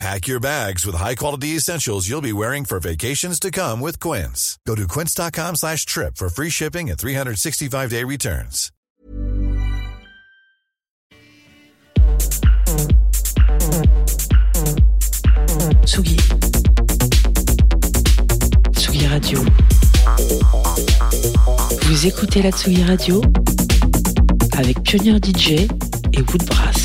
Pack your bags with high-quality essentials you'll be wearing for vacations to come with Quince. Go to quince.com slash trip for free shipping and 365-day returns. Tsugi. Tsugi Radio. Vous écoutez la Tsugi Radio avec Pioneer DJ et Woodbrass.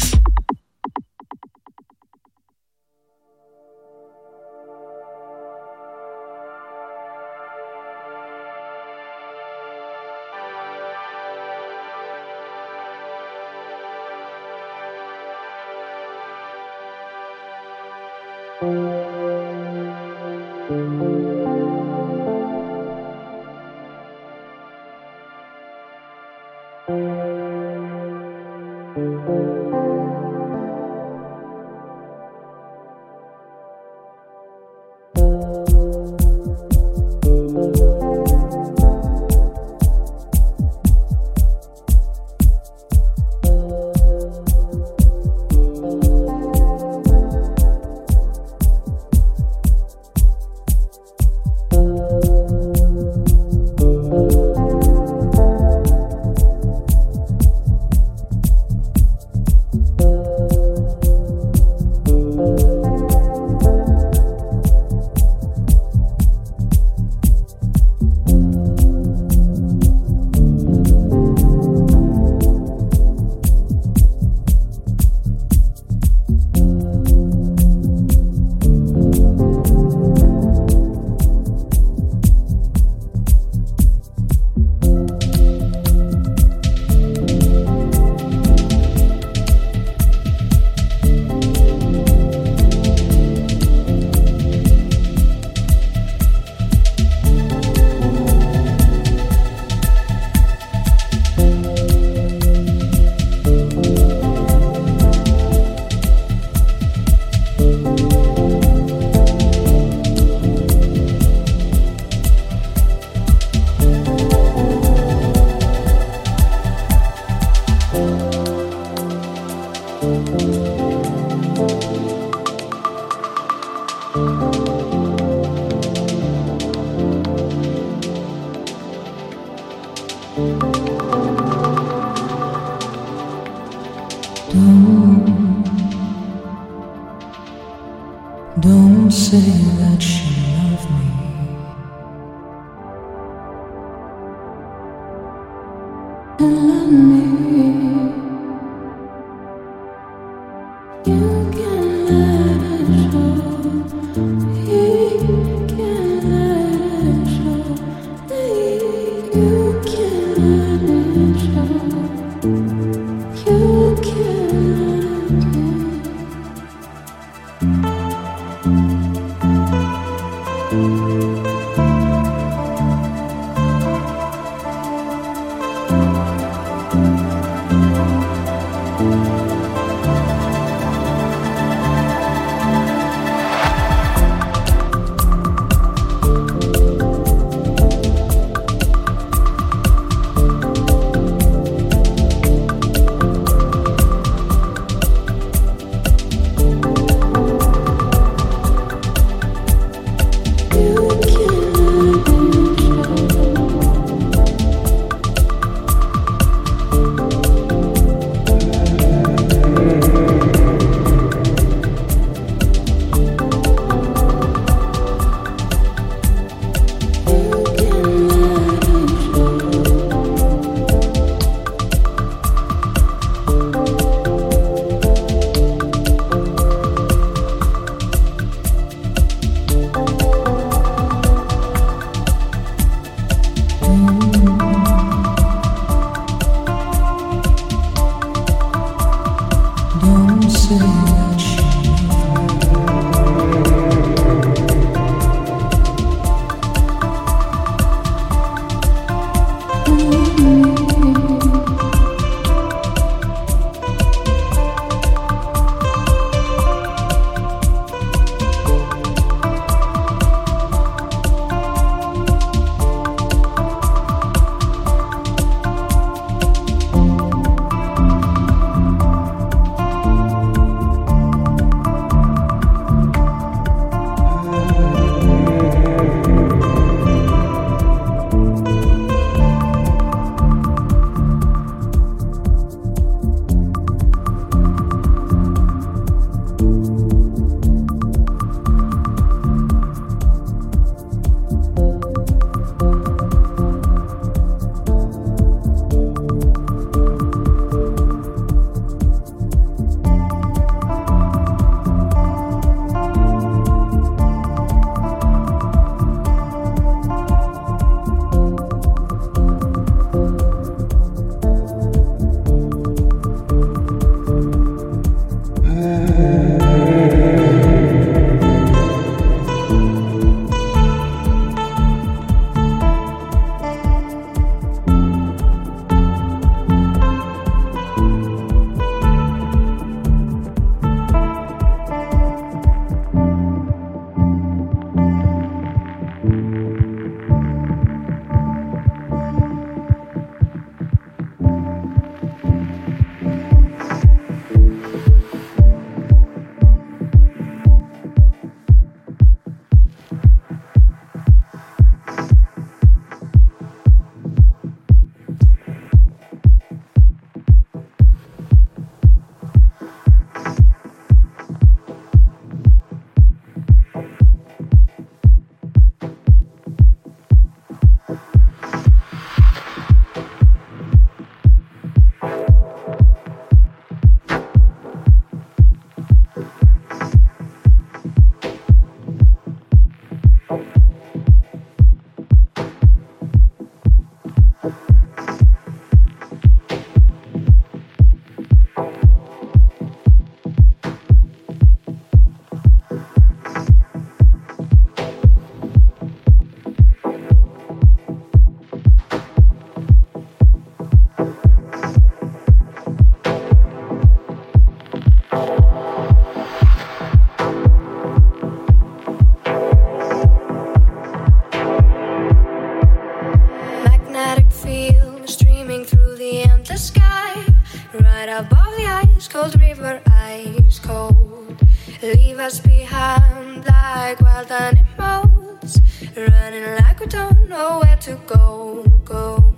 wild animals, running like we don't know where to go. Go,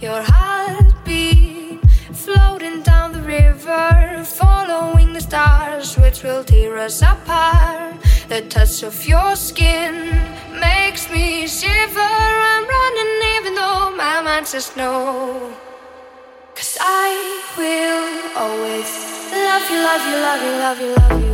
your heartbeat floating down the river, following the stars, which will tear us apart. The touch of your skin makes me shiver. I'm running even though my mind says no. Cause I will always love you, love you, love you, love you, love you.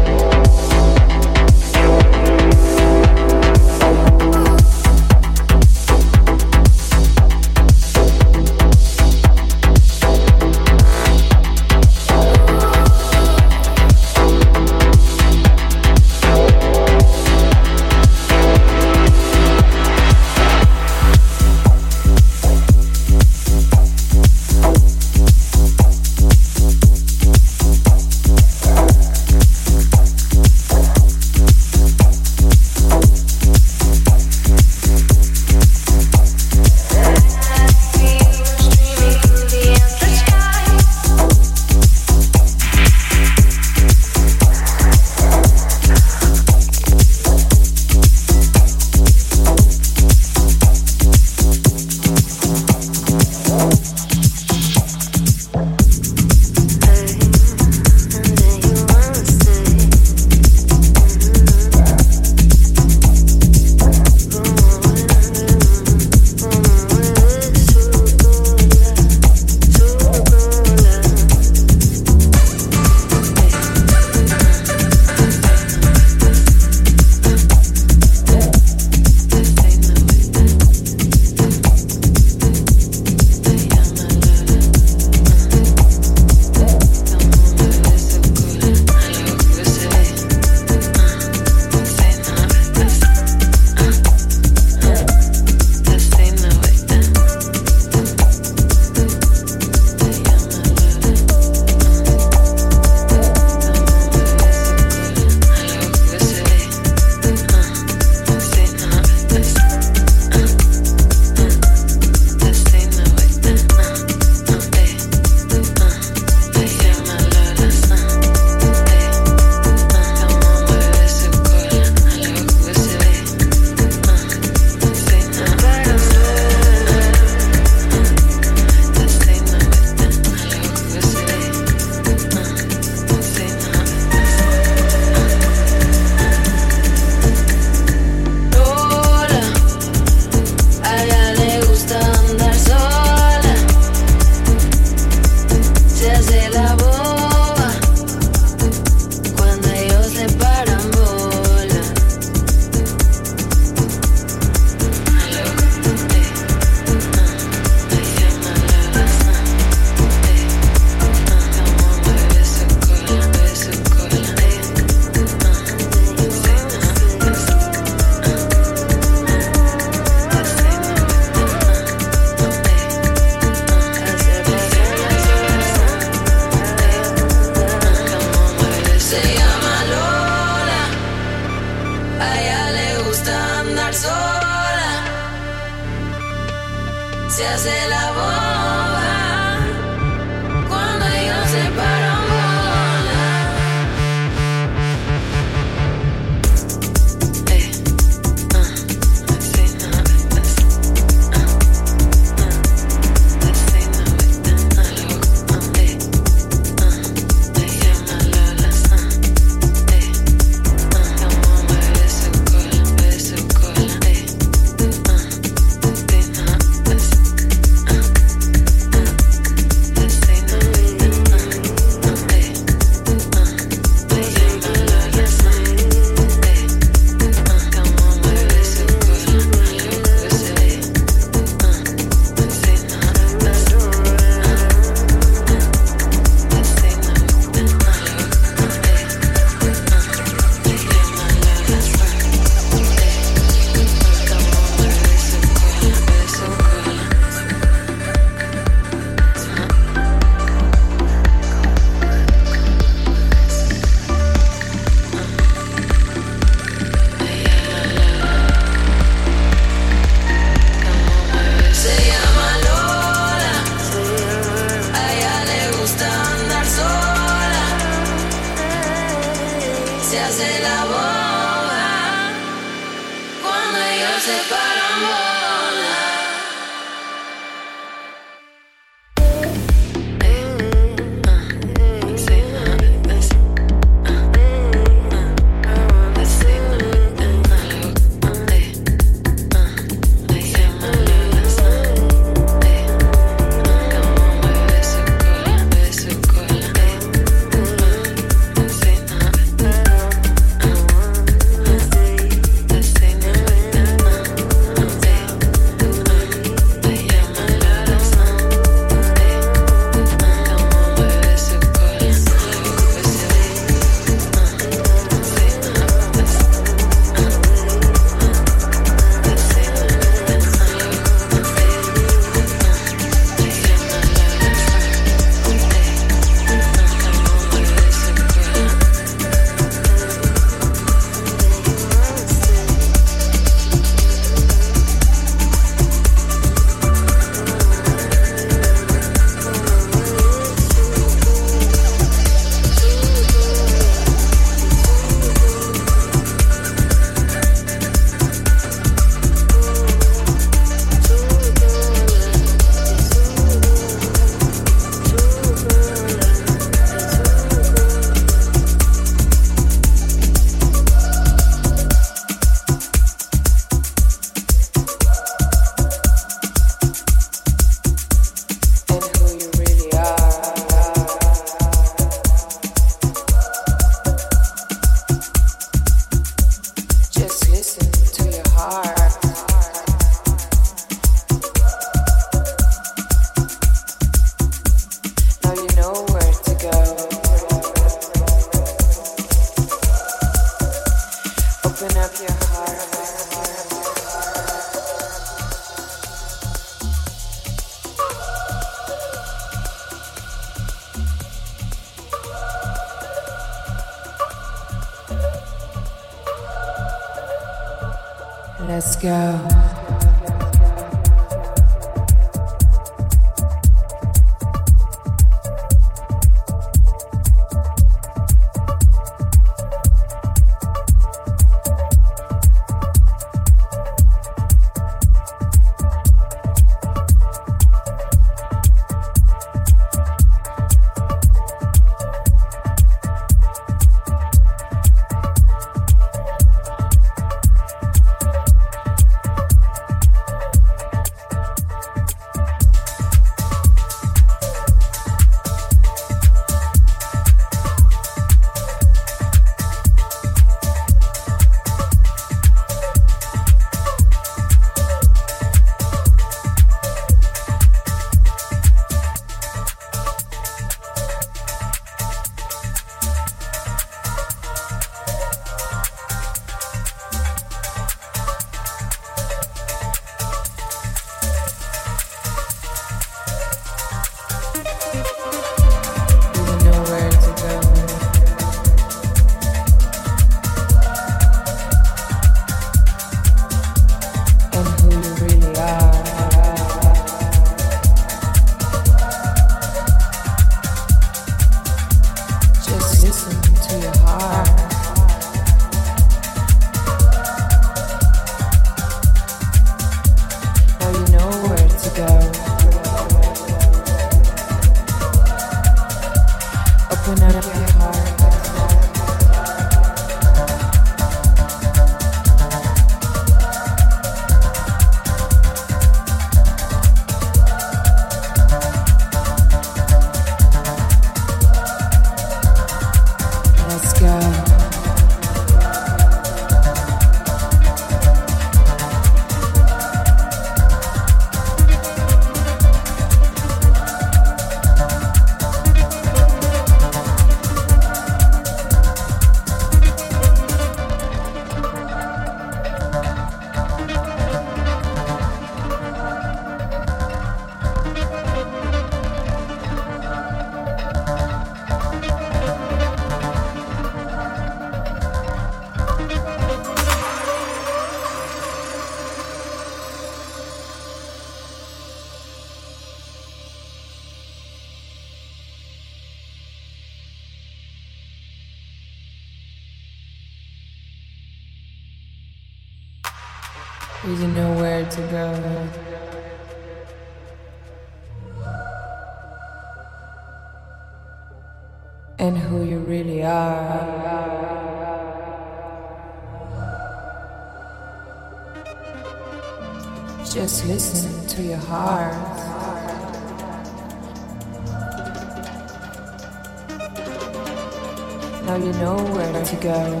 Go.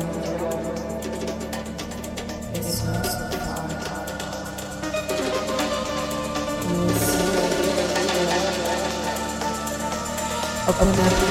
It's not so far. Open up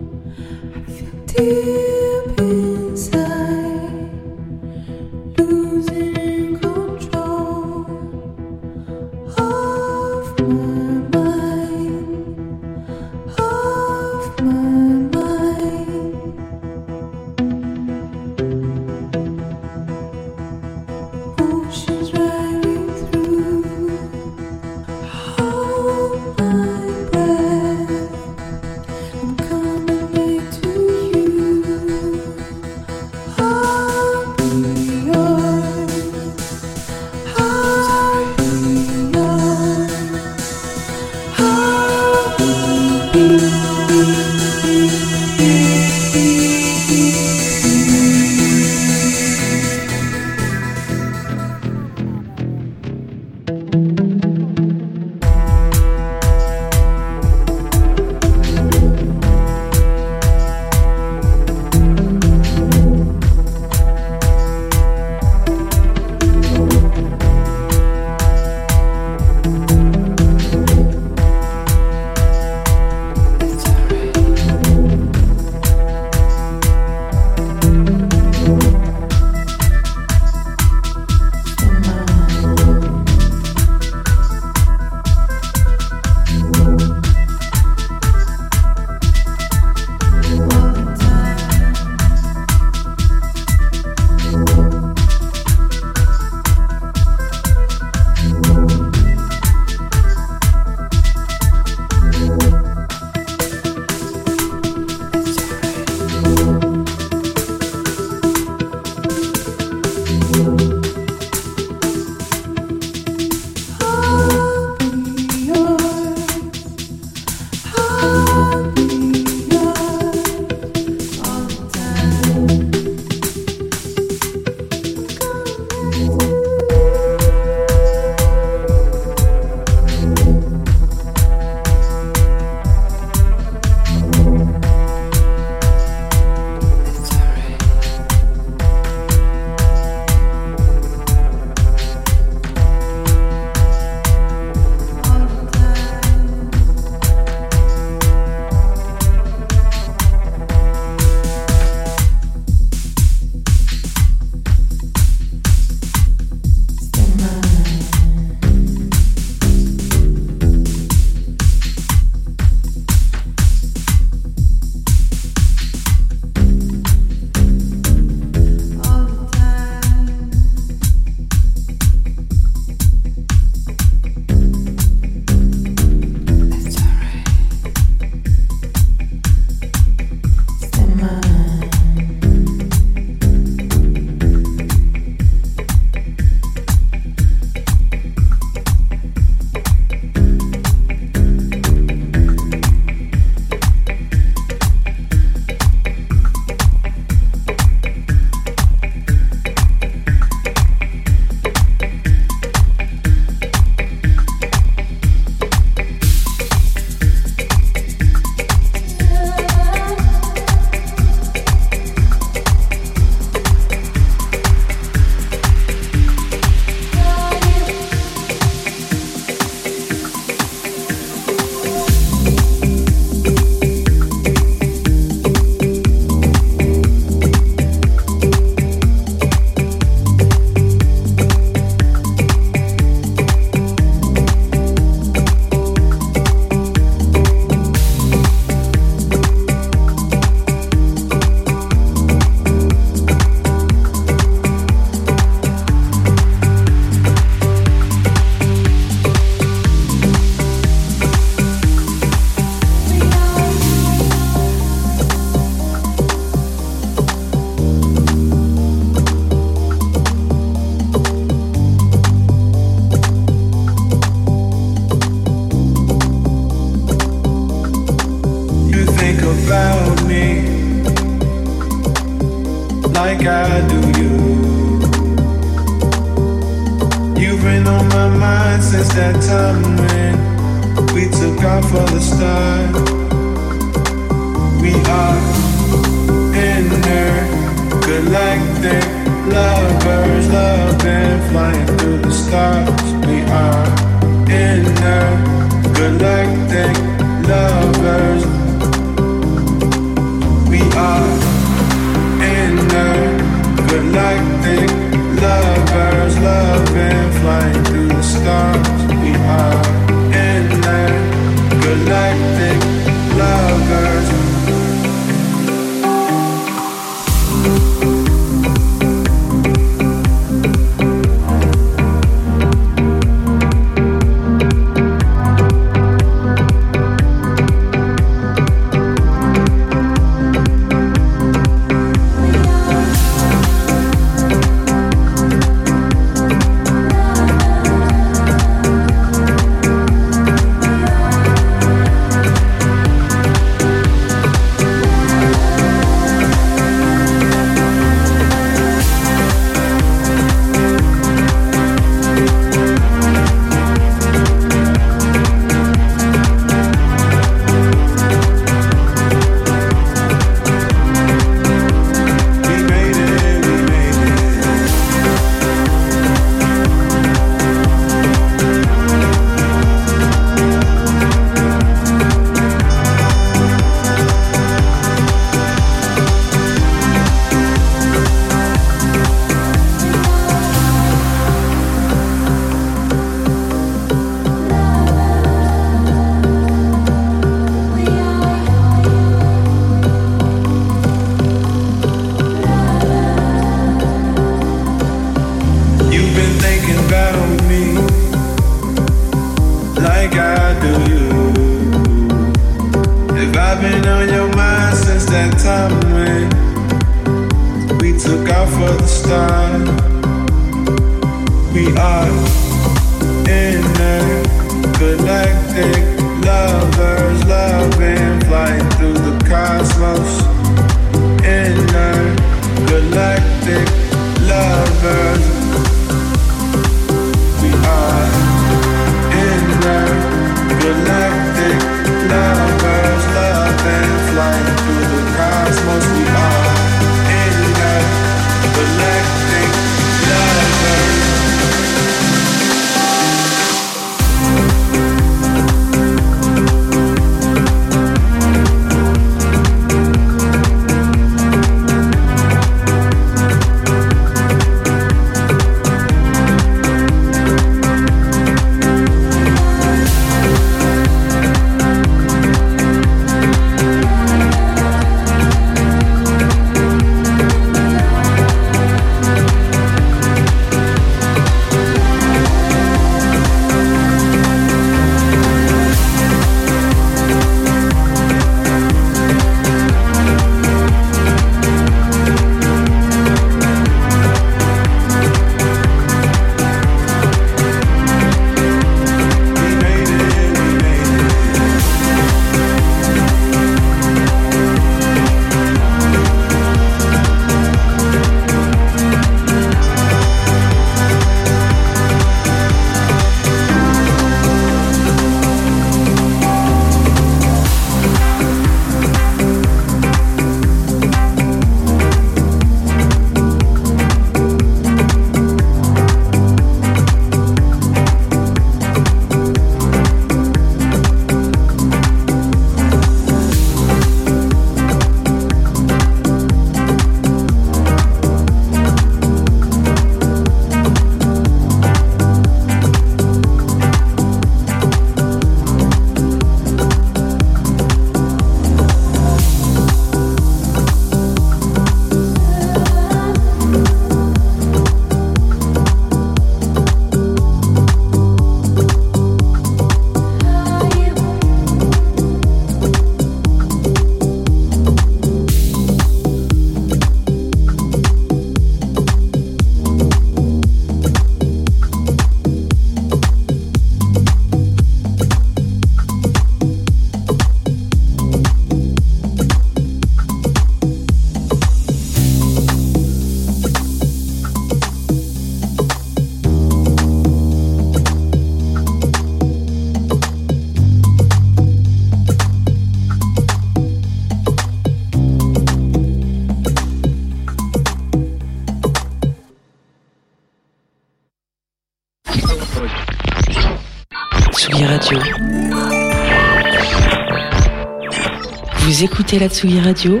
écoutez la Tsugi Radio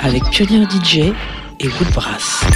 avec Pionnier DJ et Woodbrass.